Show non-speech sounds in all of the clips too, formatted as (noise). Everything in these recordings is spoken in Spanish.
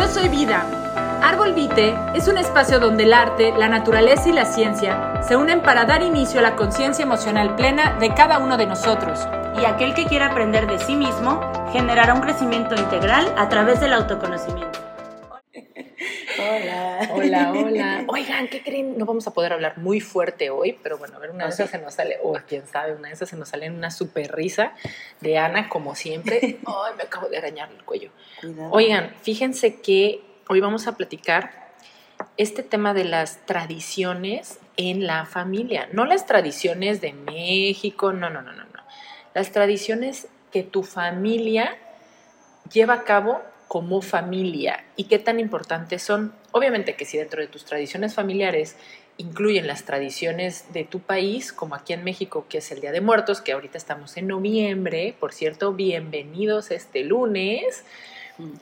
Yo soy Vida. Árbol Vite es un espacio donde el arte, la naturaleza y la ciencia se unen para dar inicio a la conciencia emocional plena de cada uno de nosotros. Y aquel que quiera aprender de sí mismo generará un crecimiento integral a través del autoconocimiento. Hola. Hola, hola. (laughs) Oigan, ¿qué creen? No vamos a poder hablar muy fuerte hoy, pero bueno, a ver, una de esas se nos sale, o quién sabe, una de esas se nos sale en una super risa de Ana, como siempre. (laughs) Ay, me acabo de arañar el cuello. Oigan, fíjense que hoy vamos a platicar este tema de las tradiciones en la familia. No las tradiciones de México, no, no, no, no, no. Las tradiciones que tu familia lleva a cabo como familia y qué tan importantes son. Obviamente que si dentro de tus tradiciones familiares incluyen las tradiciones de tu país, como aquí en México, que es el Día de Muertos, que ahorita estamos en noviembre, por cierto, bienvenidos este lunes.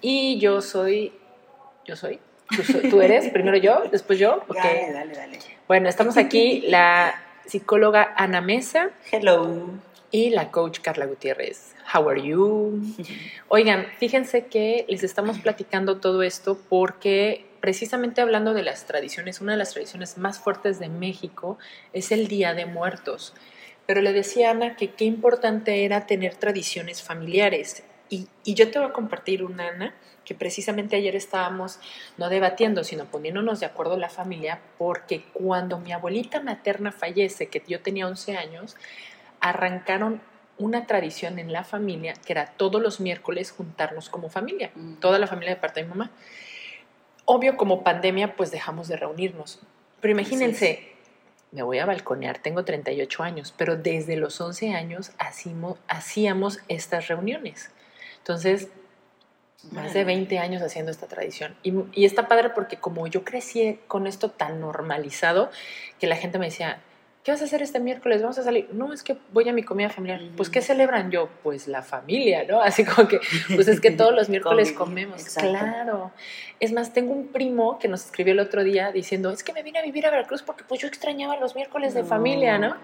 Y yo soy, yo soy, tú, eres, (laughs) primero yo, después yo. Dale, dale, dale. Bueno, estamos aquí la psicóloga Ana Mesa. Hello. Y la coach Carla Gutiérrez. How are you? (laughs) Oigan, fíjense que les estamos platicando todo esto porque precisamente hablando de las tradiciones, una de las tradiciones más fuertes de México es el Día de Muertos. Pero le decía a Ana que qué importante era tener tradiciones familiares. Y, y, yo te voy a compartir una, Ana, que precisamente ayer estábamos no debatiendo, sino poniéndonos de acuerdo la familia, porque cuando mi abuelita materna fallece, que yo tenía 11 años, arrancaron una tradición en la familia que era todos los miércoles juntarnos como familia, mm. toda la familia de parte de mi mamá. Obvio, como pandemia, pues dejamos de reunirnos. Pero imagínense, me voy a balconear, tengo 38 años, pero desde los 11 años hacíamos, hacíamos estas reuniones. Entonces, más de 20 años haciendo esta tradición. Y, y, está padre porque como yo crecí con esto tan normalizado, que la gente me decía, ¿qué vas a hacer este miércoles? Vamos a salir. No, es que voy a mi comida familiar. Pues, ¿qué celebran yo? Pues la familia, ¿no? (laughs) Así como que, pues es que todos los miércoles comemos. Claro. Es más, tengo un primo que nos escribió el otro día diciendo, es que me vine a vivir a Veracruz porque pues yo extrañaba los miércoles de familia, ¿no?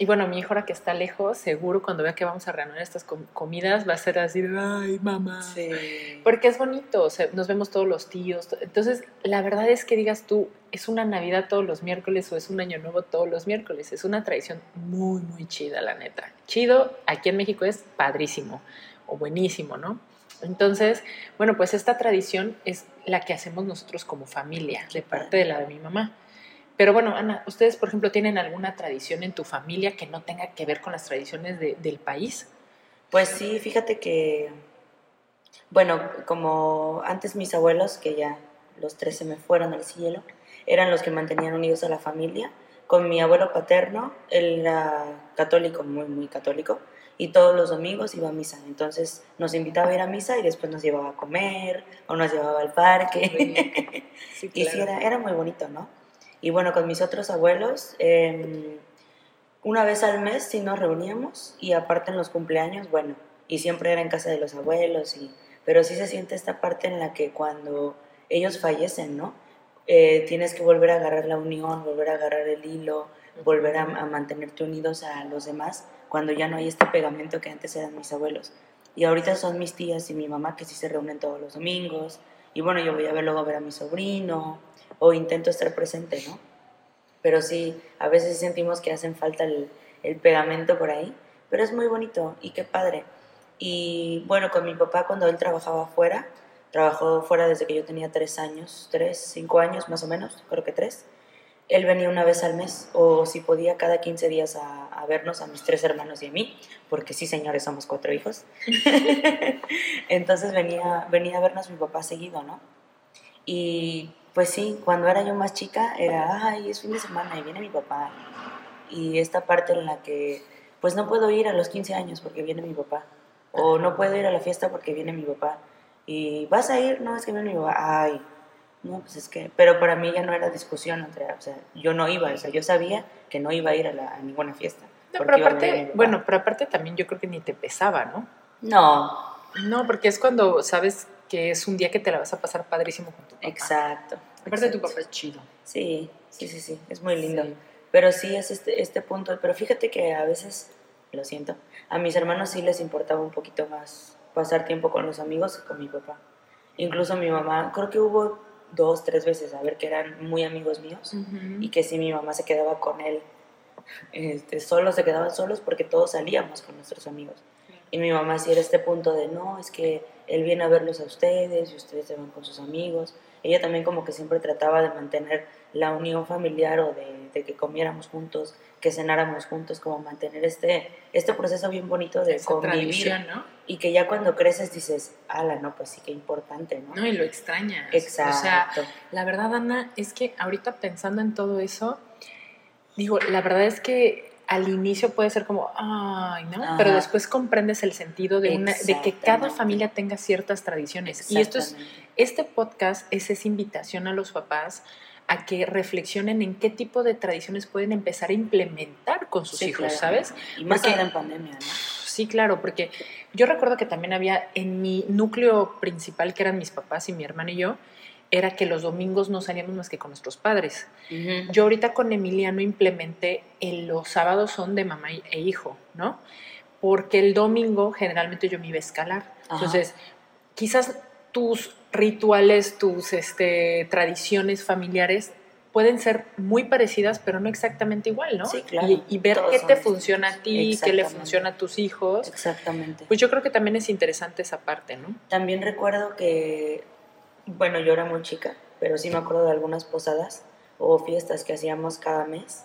Y bueno, mi hijo ahora que está lejos, seguro cuando vea que vamos a reanudar estas comidas va a ser así, ay, mamá. Sí. Porque es bonito, o sea, nos vemos todos los tíos. Entonces, la verdad es que digas tú, es una Navidad todos los miércoles o es un Año Nuevo todos los miércoles. Es una tradición muy, muy chida, la neta. Chido, aquí en México es padrísimo o buenísimo, ¿no? Entonces, bueno, pues esta tradición es la que hacemos nosotros como familia, de parte de la de mi mamá. Pero bueno, Ana, ¿ustedes, por ejemplo, tienen alguna tradición en tu familia que no tenga que ver con las tradiciones del país? Pues sí, fíjate que, bueno, como antes mis abuelos, que ya los tres se me fueron al cielo, eran los que mantenían unidos a la familia. Con mi abuelo paterno, él era católico, muy, muy católico, y todos los domingos iba a misa. Entonces nos invitaba a ir a misa y después nos llevaba a comer o nos llevaba al parque. (laughs) Y sí, era, era muy bonito, ¿no? Y bueno, con mis otros abuelos, em, una vez al mes sí nos reuníamos y aparte en los cumpleaños, bueno, y siempre era en casa de los abuelos, y, pero sí se siente esta parte en la que cuando ellos fallecen, ¿no? Eh, tienes que volver a agarrar la unión, volver a agarrar el hilo, volver a, a, mantenerte unidos a los demás cuando ya no hay este pegamento que antes eran mis abuelos. Y ahorita son mis tías y mi mamá que sí se reúnen todos los domingos. Y bueno, yo voy a ver luego a ver a mi sobrino o intento estar presente, ¿no? Pero sí, a veces sentimos que hacen falta el, pegamento por ahí, pero es muy bonito y qué padre. Y bueno, con mi papá cuando él trabajaba fuera, trabajó fuera desde que yo tenía tres años, tres, cinco años más o menos, creo que tres. Él venía una vez al mes o si podía cada 15 días a, a vernos a mis tres hermanos y a mí, porque sí, señores, somos cuatro hijos. (laughs) Entonces venía, venía a vernos mi papá seguido, ¿no? Y pues sí, cuando era yo más chica era, ay, es fin de semana y viene mi papá. Y esta parte en la que, pues no puedo ir a los 15 años porque viene mi papá. O no puedo ir a la fiesta porque viene mi papá. Y vas a ir, no, es que viene mi papá. Ay, no, pues es que, pero para mí ya no era discusión, o sea, yo no iba, o sea, yo sabía que no iba a ir a, la, a ninguna fiesta. No, pero aparte, bueno, pero aparte también yo creo que ni te pesaba, ¿no? No. No, porque es cuando sabes que es un día que te la vas a pasar padrísimo con tu papá. Exacto. Aparte tu papá es chido. Sí, sí, sí, sí, es muy lindo. Pero sí es este, este punto, pero fíjate que a veces, lo siento, a mis hermanos sí les importaba un poquito más pasar tiempo con los amigos que con mi papá. Incluso mi mamá, creo que hubo dos, tres veces, a ver, que eran muy amigos míos y que si mi mamá se quedaba con él, este, solos se quedaban solos porque todos salíamos con nuestros amigos. Y mi mamá sí era este punto de, no, es que él viene a verlos a ustedes y ustedes se van con sus amigos. Ella también como que siempre trataba de mantener la unión familiar o de, que comiéramos juntos, que cenáramos juntos, como mantener este, este proceso bien bonito de convivir. ¿no? Y que ya cuando creces dices, ala, no, pues sí que importante, ¿no? No, y lo extrañas. Exacto. O sea, la verdad, Ana, es que ahorita pensando en todo eso, digo, la verdad es que al inicio puede ser como, ay, ¿no? Pero después comprendes el sentido de, una, de que cada familia tenga ciertas tradiciones. Y esto es, este podcast es esa invitación a los papás a que reflexionen en qué tipo de tradiciones pueden empezar a implementar con sus hijos, ¿sabes? Y más allá en pandemia, ¿no? Sí, claro, porque yo recuerdo que también había en mi núcleo principal, que eran mis papás y mi hermano y yo, era que los domingos no salíamos más que con nuestros padres. Yo ahorita con Emiliano implementé el, los sábados son de mamá e hijo, ¿no? Porque el domingo generalmente yo me iba a escalar. Entonces, quizás tus rituales, tus este, tradiciones familiares pueden ser muy parecidas, pero no exactamente igual, ¿no? Sí, claro. Y, ver qué te funciona a ti, qué le funciona a tus hijos. Exactamente. Pues yo creo que también es interesante esa parte, ¿no? También recuerdo que bueno, yo era muy chica, pero sí me acuerdo de algunas posadas o fiestas que hacíamos cada mes.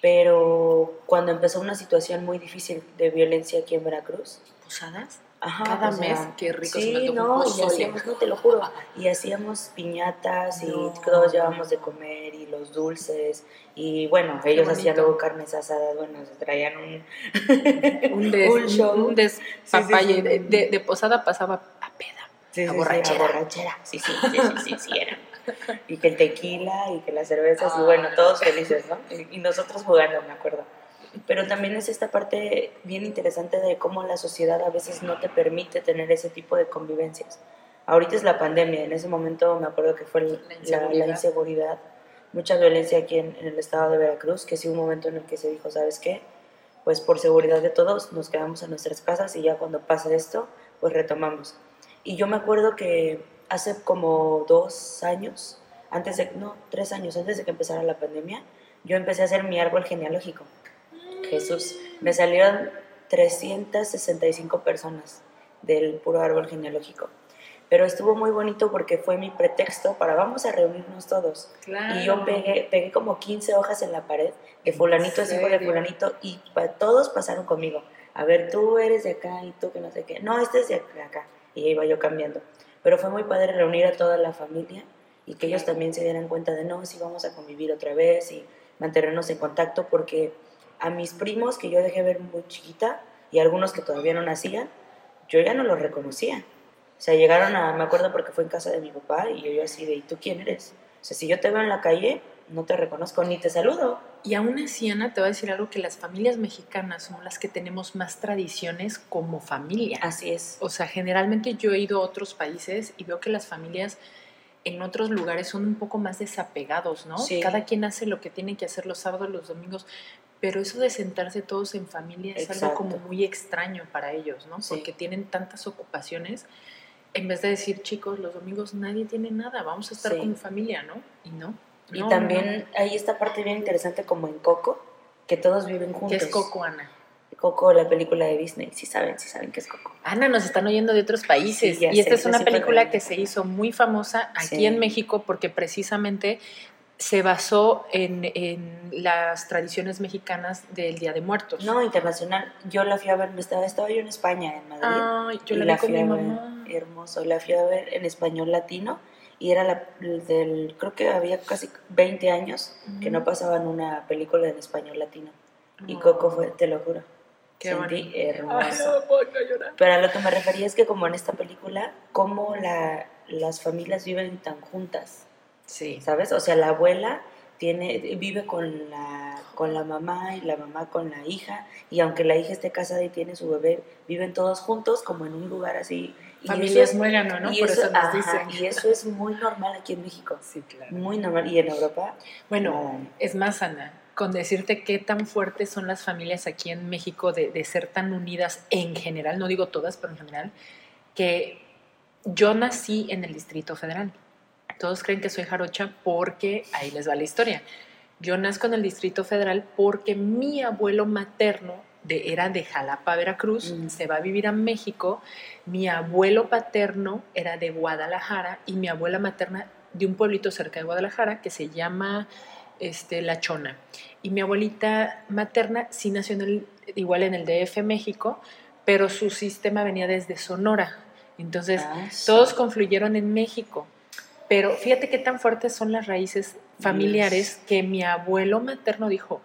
Pero cuando empezó una situación muy difícil de violencia aquí en Veracruz. ¿Posadas? Ajá, cada mes, qué rico sí, no, y hacíamos, no te lo juro, (laughs) y hacíamos piñatas y todos llevábamos de comer y los dulces y bueno, ellos hacían luego carnes asadas, bueno, se traían un un, des, (laughs) un show, un des, de, de, posada pasaba a peda. Sí, sí, borrachera. Sí, Sí, sí, sí, sí, era. (laughs) Y que el tequila y que las cervezas, y bueno, todos felices, ¿no? Y, nosotros jugando, me acuerdo. Pero también es esta parte bien interesante de cómo la sociedad a veces no te permite tener ese tipo de convivencias. Ahorita es la pandemia, en ese momento me acuerdo que fue la inseguridad, mucha violencia aquí en, en, el estado de Veracruz, que sí un momento en el que se dijo, ¿sabes qué? Pues por seguridad de todos nos quedamos en nuestras casas y ya cuando pase esto, pues retomamos. Y yo me acuerdo que hace como dos años, antes de, no, tres años antes de que empezara la pandemia, yo empecé a hacer mi árbol genealógico. Jesús, me salieron 365 personas del puro árbol genealógico. Pero estuvo muy bonito porque fue mi pretexto para vamos a reunirnos todos. Y yo pegué, pegué como 15 hojas en la pared de fulanito es hijo de fulanito y todos pasaron conmigo. A ver, tú eres de acá y tú que no sé qué. No, este es de acá y iba yo cambiando. Pero fue muy padre reunir a toda la familia y que ellos también se dieran cuenta de, no, si vamos a convivir otra vez y mantenernos en contacto, porque a mis primos que yo dejé ver muy chiquita y algunos que todavía no nacían, yo ya no los reconocía. O sea, llegaron a, me acuerdo porque fue en casa de mi papá y yo, yo así de, ¿y tú quién eres? O sea, si yo te veo en la calle, no te reconozco ni te saludo. Y aún así, Ana, te voy a decir algo que las familias mexicanas son las que tenemos más tradiciones como familia. Así es. O sea, generalmente yo he ido a otros países y veo que las familias en otros lugares son un poco más desapegados, ¿no? Sí. Cada quien hace lo que tiene que hacer los sábados, los domingos, pero eso de sentarse todos en familia es algo como muy extraño para ellos, ¿no? Porque tienen tantas ocupaciones. En vez de decir, chicos, los domingos nadie tiene nada, vamos a estar como familia, ¿no? Y no. Y también hay esta parte bien interesante como en Coco, que todos viven juntos. ¿Qué es Coco, Ana? Coco, la película de Disney, sí saben, sí saben qué es Coco. Ana, nos están oyendo de otros países. y esta es una película que se hizo muy famosa aquí en México porque precisamente se basó en, en, las tradiciones mexicanas del Día de Muertos. No, internacional. Yo la fui a ver, estaba, estaba yo en España, en Madrid. Ah, yo la, vi con mi mamá. hermoso, la fui a ver en español latino y era la, del, creo que había casi 20 años que no pasaban una película en español latino. Y Coco fue, te lo juro. Qué sentí hermoso. Pero a lo que me refería es que como en esta película, cómo la, las familias viven tan juntas. Sí. ¿Sabes? O sea, la abuela tiene, vive con la, con la mamá y la mamá con la hija, y aunque la hija esté casada y tiene su bebé, viven todos juntos como en un lugar así Familias muégano, ¿no? Y Por eso, nos dicen. Y eso es muy normal aquí en México. Sí, claro. Muy normal. Y en Europa. Bueno, es más, Ana, con decirte qué tan fuertes son las familias aquí en México de, de ser tan unidas en general, no digo todas, pero en general, que yo nací en el Distrito Federal. Todos creen que soy jarocha porque ahí les va la historia. Yo nazco en el Distrito Federal porque mi abuelo materno de, era de Jalapa, Veracruz, Mm. se va a vivir a México. Mi abuelo paterno era de Guadalajara y mi abuela materna de un pueblito cerca de Guadalajara que se llama este, La Chona. Y mi abuelita materna sí nació en el- igual en el DF México, pero su sistema venía desde Sonora. Entonces, Ah, sí. todos confluyeron en México. Pero fíjate qué tan fuertes son las raíces familiares que mi abuelo materno dijo,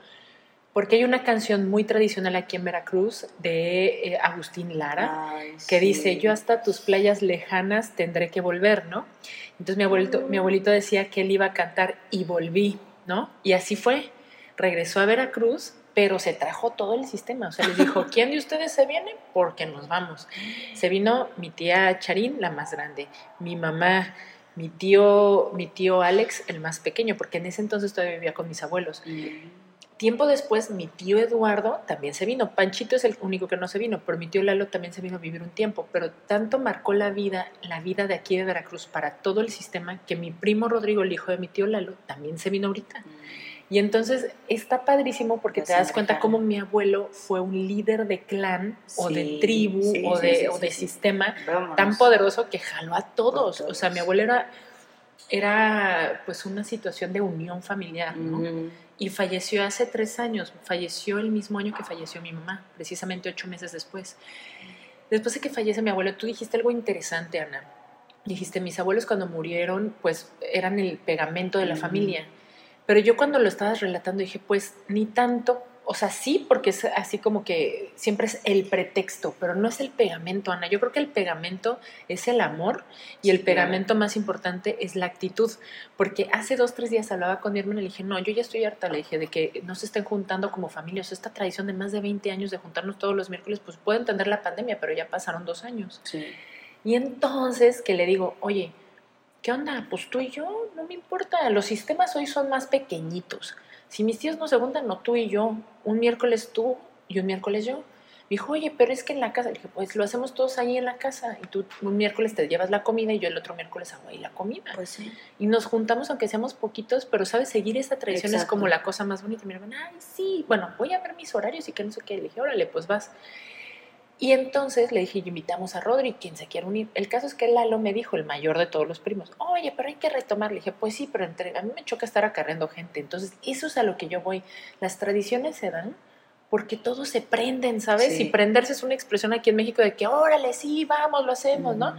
porque hay una canción muy tradicional aquí en Veracruz de eh, Agustín Lara, Ay, que sí. dice, yo hasta tus playas lejanas tendré que volver, ¿no? Entonces mi abuelito, mi abuelito decía que él iba a cantar y volví, ¿no? Y así fue. Regresó a Veracruz, pero se trajo todo el sistema. O sea, les dijo, (laughs) ¿quién de ustedes se viene? Porque nos vamos. Se vino mi tía Charín, la más grande, mi mamá, mi tío, mi tío Alex, el más pequeño, porque en ese entonces todavía vivía con mis abuelos. Mm. Tiempo después, mi tío Eduardo también se vino. Panchito es el único que no se vino, pero mi tío Lalo también se vino a vivir un tiempo. Pero tanto marcó la vida, la vida de aquí de Veracruz para todo el sistema, que mi primo Rodrigo, el hijo de mi tío Lalo, también se vino ahorita. Y entonces está padrísimo porque Pues te das cuenta cómo mi abuelo fue un líder de clan o de tribu sí, o de, sí, o sí, de sí. sistema Vámonos. tan poderoso que jaló a todos. A O sea, todos. mi abuelo era, era pues una situación de unión familiar, ¿no? Y falleció hace tres años, falleció el mismo año que falleció mi mamá, precisamente ocho meses después. Después de que fallece mi abuelo, tú dijiste algo interesante, Ana. Dijiste, mis abuelos cuando murieron, pues eran el pegamento de la familia. Pero yo cuando lo estabas relatando dije, pues ni tanto, o sea, sí, porque es así como que siempre es el pretexto, pero no es el pegamento, Ana. Yo creo que el pegamento es el amor y el Sí, claro. pegamento más importante es la actitud. Porque hace dos, tres días hablaba con mi hermana y le dije, no, yo ya estoy harta, le dije, de que no se estén juntando como familia. O sea, esta tradición de más de 20 años de juntarnos todos los miércoles, pues puedo entender la pandemia, pero ya pasaron dos años. Sí. Y entonces que le digo, oye, ¿qué onda? Pues tú y yo, no me importa, los sistemas hoy son más pequeñitos. Si mis tíos no se juntan, no tú y yo, un miércoles tú y un miércoles yo. Me dijo, oye, pero es que en la casa, le dije, pues lo hacemos todos ahí en la casa y tú un miércoles te llevas la comida y yo el otro miércoles hago ahí la comida. Pues sí. y nos juntamos aunque seamos poquitos, pero sabes, seguir esa tradición es como la cosa más bonita. Y mi hermana, ay, sí, bueno, voy a ver mis horarios y que no sé qué. Le dije, órale, pues vas. Y entonces le dije, invitamos a Rodri, quien se quiera unir. El caso es que Lalo me dijo, el mayor de todos los primos, oye, pero hay que retomar. Le dije, pues sí, pero entre, a mí me choca estar acarreando gente. Entonces, eso es a lo que yo voy. Las tradiciones se dan porque todos se prenden, ¿sabes? Sí. Y prenderse es una expresión aquí en México de que, órale, sí, vamos, lo hacemos, ¿no?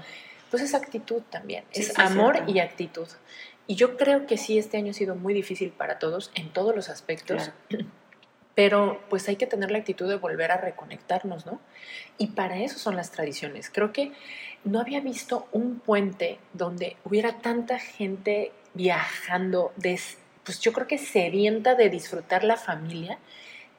Pues es actitud también, Sí, es sí, amor y actitud. Y yo creo que sí, este año ha sido muy difícil para todos en todos los aspectos, pero pues hay que tener la actitud de volver a reconectarnos, ¿no? Y para eso son las tradiciones. Creo que no había visto un puente donde hubiera tanta gente viajando, des- pues yo creo que sedienta de disfrutar la familia,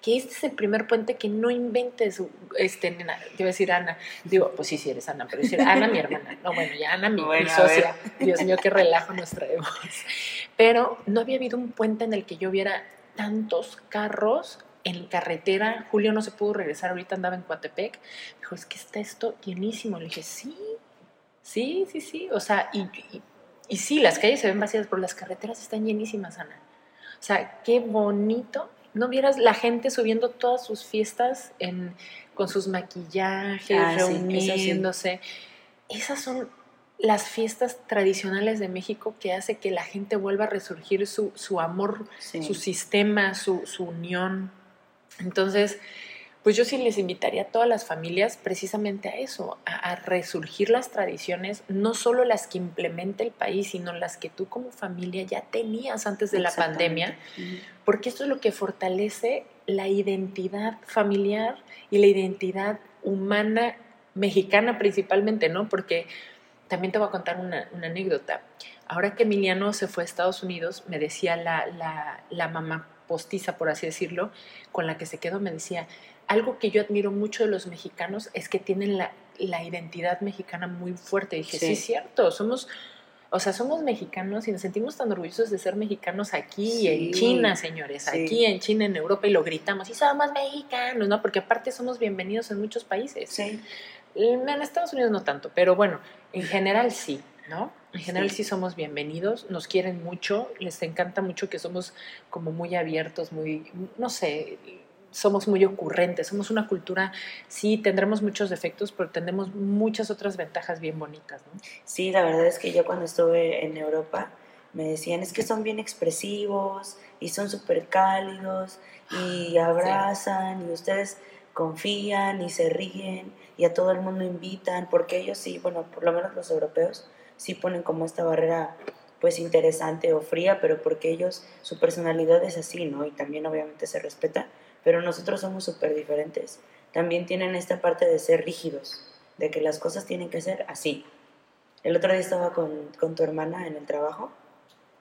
que este es el primer puente que no inventes, este, nena, te iba a decir Ana, digo, pues sí, sí eres Ana, pero decir Ana, mi hermana, no, bueno, ya Ana, mi, mi Bueno, socia, Dios mío, qué relajo nos traemos. Pero no había habido un puente en el que yo viera tantos carros en carretera, Julio no se pudo regresar, ahorita andaba en Coatepec, me dijo, es que está esto llenísimo, le dije, sí, sí, sí, sí, o sea, y, y, y sí, las calles se ven vacías, pero las carreteras están llenísimas, Ana. O sea, qué bonito. ¿No vieras la gente subiendo todas sus fiestas en, con sus maquillajes, Ah, sí, eso sí. reuniéndose? Esas son las fiestas tradicionales de México que hace que la gente vuelva a resurgir su, su amor, Sí. su sistema, su, su unión. Entonces, pues yo sí les invitaría a todas las familias precisamente a eso, a, a resurgir las tradiciones, no solo las que implementa el país, sino las que tú como familia ya tenías antes de la pandemia, porque esto es lo que fortalece la identidad familiar y la identidad humana mexicana principalmente, ¿no? Porque también te voy a contar una, una anécdota. Ahora que Emiliano se fue a Estados Unidos, me decía la, la, la mamá postiza, por así decirlo, con la que se quedó, me decía, algo que yo admiro mucho de los mexicanos es que tienen la, la identidad mexicana muy fuerte. dije, sí. Sí. es cierto, somos, o sea, somos mexicanos y nos sentimos tan orgullosos de ser mexicanos aquí y en. China, señores, Sí. aquí en China, en Europa, y lo gritamos, y somos mexicanos, ¿no? Porque aparte somos bienvenidos en muchos países. Sí. En Estados Unidos no tanto, pero bueno, en general sí, ¿no? En general sí. somos bienvenidos, nos quieren mucho, les encanta mucho que somos como muy abiertos, muy, no sé, somos muy ocurrentes, somos una cultura, sí, tendremos muchos defectos, pero tenemos muchas otras ventajas bien bonitas, ¿no? Sí, la verdad es que yo cuando estuve en Europa me decían, es que son bien expresivos y son súper cálidos y abrazan y ustedes confían y se ríen y a todo el mundo invitan, porque ellos sí, bueno, por lo menos los europeos, sí ponen como esta barrera pues interesante o fría, pero porque ellos, su personalidad es así, ¿no? Y también obviamente se respeta, pero nosotros somos súper diferentes. También tienen esta parte de ser rígidos, de que las cosas tienen que ser así. El otro día estaba con, con tu hermana en el trabajo,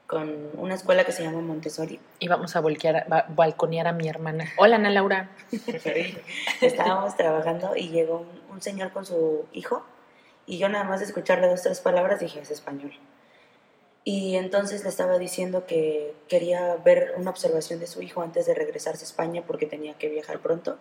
con una escuela que se llama Montessori. Y vamos a, volquear, balconear a mi hermana. Hola, Ana Laura. (laughs) Estábamos trabajando y llegó un, un señor con su hijo y yo nada más de escucharle dos, tres palabras dije, es español. Y entonces le estaba diciendo que quería ver una observación de su hijo antes de regresarse a España porque tenía que viajar pronto.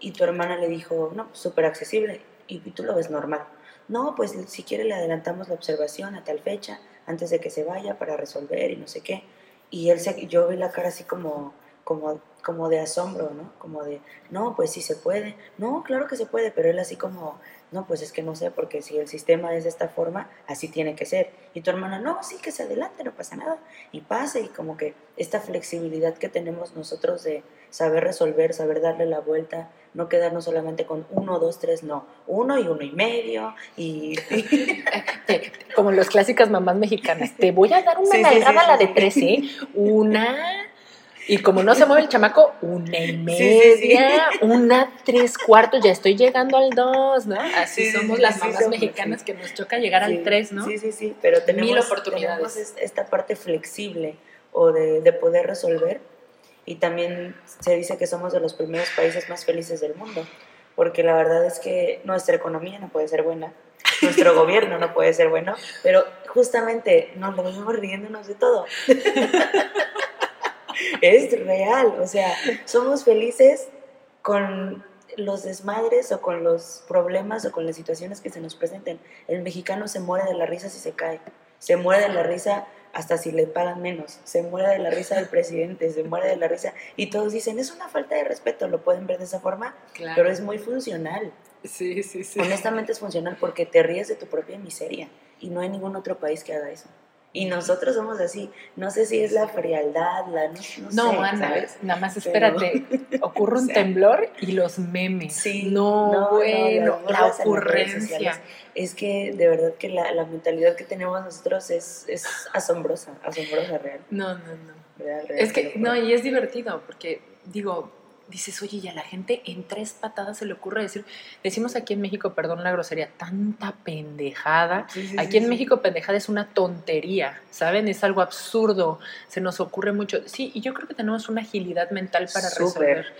Y tu hermana le dijo, no, súper accesible. Y, tú lo ves normal. No, pues si quiere le adelantamos la observación a tal fecha antes de que se vaya para resolver y no sé qué. Y él se, yo vi la cara así como, como, como de asombro, ¿no? Como de, no, pues sí se puede. No, claro que se puede, pero él así como, no, pues es que no sé, porque si el sistema es de esta forma, así tiene que ser. Y tu hermana, no, sí, que se adelante, no pasa nada. Y pase, y como que esta flexibilidad que tenemos nosotros de saber resolver, saber darle la vuelta, no quedarnos solamente con uno, dos, tres, no, uno y uno y medio, y... (laughs) como las clásicas mamás mexicanas, te voy a dar una sí, a la de tres, ¿eh? (laughs) Una y como no se mueve el chamaco, una y (laughs) media, una tres cuartos, ya estoy llegando al dos, ¿no? Así somos las mamás mexicanas que nos choca llegar al tres, ¿no? Sí, sí, sí, pero tenemos, Mil oportunidades. tenemos esta parte flexible o de, de poder resolver. Y también se dice que somos de los primeros países más felices del mundo, porque la verdad es que nuestra economía no puede ser buena, nuestro (laughs) gobierno no puede ser bueno, pero justamente nos lo vemos riéndonos de todo. (laughs) es real, o sea, somos felices con los desmadres o con los problemas o con las situaciones que se nos presenten. El mexicano se muere de la risa si se cae, se muere de la risa hasta si le pagan menos, se muere de la risa del presidente, se muere de la risa y todos dicen, es una falta de respeto, lo pueden ver de esa forma, pero es muy funcional. Sí, sí, sí. Honestamente es funcional porque te ríes de tu propia miseria y no hay ningún otro país que haga eso. Y nosotros somos así. No sé si es la frialdad, la no, no, no sé, nada más espérate. (laughs) Ocurre un temblor y los memes. Sí, no, bueno, la ocurrencia. Es que de verdad que la, la mentalidad que tenemos nosotros es, es asombrosa, asombrosa real. No, no, no. Real, real, es que, no, y es divertido porque, digo, dices, oye, y a la gente en tres patadas se le ocurre decir, decimos aquí en México, perdón la grosería, tanta pendejada. aquí en México pendejada es una tontería, ¿saben? Es algo absurdo, se nos ocurre mucho. Sí, y yo creo que tenemos una agilidad mental para resolver.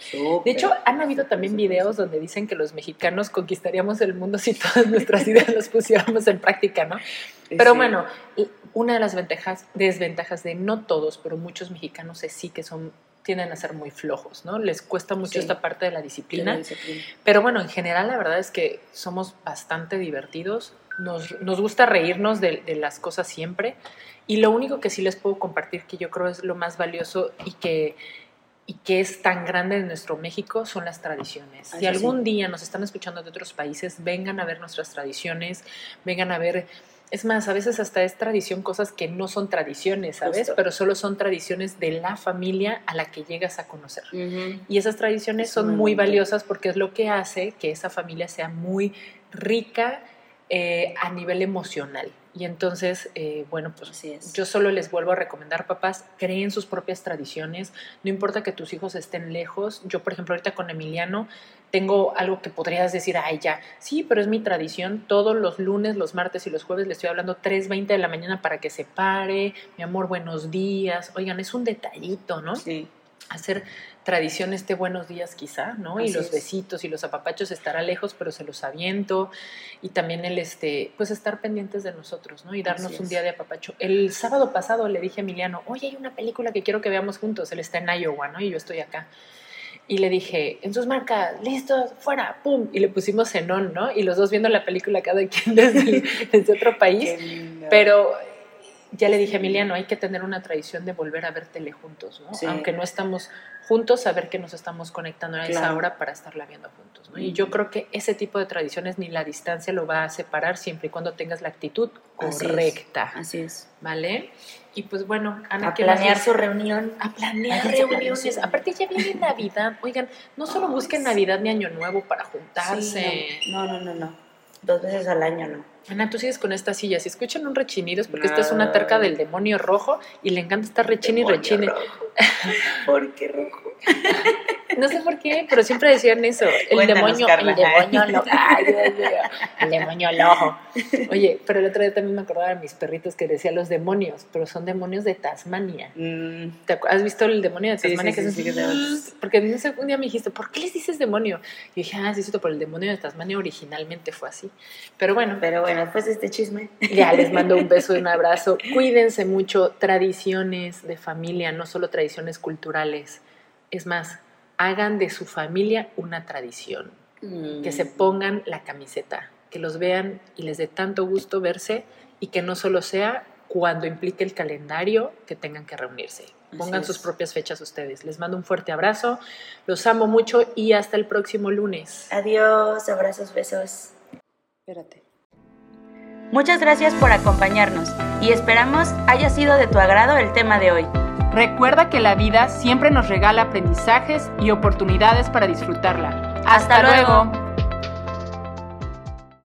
de hecho, han habido también videos donde dicen que los mexicanos conquistaríamos el mundo si todas nuestras ideas las pusiéramos en práctica, ¿no? Pero bueno, una de las ventajas, desventajas de no todos, pero muchos mexicanos es sí que son tienden a ser muy flojos, ¿no? Les cuesta mucho esta parte de la disciplina, Pero bueno, en general la verdad es que somos bastante divertidos, nos, nos gusta reírnos de, de, las cosas siempre. Y lo único que sí les puedo compartir que yo creo es lo más valioso y que, y que es tan grande en nuestro México son las tradiciones. si algún día nos están escuchando de otros países, vengan a ver nuestras tradiciones, vengan a ver es más, a veces hasta es tradición cosas que no son tradiciones, ¿sabes? Pero solo son tradiciones de la familia a la que llegas a conocer. Y esas tradiciones son muy valiosas porque es lo que hace que esa familia sea muy rica eh, a nivel emocional. Y entonces, eh, bueno, pues yo solo les vuelvo a recomendar, papás, creen sus propias tradiciones, no importa que tus hijos estén lejos. Yo, por ejemplo, ahorita con Emiliano tengo algo que podrías decir, ay, ya, sí, pero es mi tradición, todos los lunes, los martes y los jueves le estoy hablando 3.20 de la mañana para que se pare, mi amor, buenos días. Oigan, es un detallito, ¿no? Sí. Hacer tradición este buenos días quizá, ¿no? y los besitos y los apapachos estará lejos, pero se los aviento. Y también el, este, pues estar pendientes de nosotros, ¿no? Y darnos un día de apapacho. El sábado pasado le dije a Emiliano, oye, hay una película que quiero que veamos juntos. Él está en Iowa, ¿no? Y yo estoy acá. y le dije, en sus marcas, listos, fuera, pum, y le pusimos cenón, ¿no? Y los dos viendo la película cada quien (laughs) desde, desde otro país, pero ya le dije a Emiliano, hay que tener una tradición de volver a ver tele juntos, ¿no? Aunque no estamos juntos, saber que nos estamos conectando a esa hora para estarla viendo juntos, ¿no? Y yo creo que ese tipo de tradiciones ni la distancia lo va a separar siempre y cuando tengas la actitud correcta. Así es. ¿Vale? Y pues bueno, Ana, a planear su reunión. A planear reuniones. Aparte ya viene Navidad. Oigan, no solo busquen Navidad ni Año Nuevo para juntarse. no, no, no, no. Dos veces al año, ¿no? Ana, tú sigues con esta silla. Si escuchan un rechinido es porque esta es una terca del demonio rojo y le encanta estar rechine y rechine. (laughs) ¿Por qué rojo? No sé por qué, pero siempre decían eso. El demonio, el demonio loco. el demonio loco. Oye, pero el otro día también me acordaba de mis perritos que decía los demonios, pero son demonios de Tasmania. Mm. ¿Has visto el demonio de Tasmania? que sí, Porque un día me dijiste, ¿por qué les dices demonio? Y dije, ah, sí, sí, por el demonio de Tasmania originalmente fue así. Pero bueno. Pero bueno, después de este chisme. Ya les mando un beso y un abrazo. (laughs) Cuídense mucho. Tradiciones de familia, no solo tradiciones culturales. Es más, hagan de su familia una tradición, que se mm. pongan la camiseta, que los vean y les dé tanto gusto verse y que no solo sea cuando implique el calendario que tengan que reunirse. Pongan sus propias fechas ustedes. Les mando un fuerte abrazo, los amo mucho y hasta el próximo lunes. Adiós, abrazos, besos. Espérate. Muchas gracias por acompañarnos y esperamos haya sido de tu agrado el tema de hoy. Recuerda que la vida siempre nos regala aprendizajes y oportunidades para disfrutarla. Hasta, luego.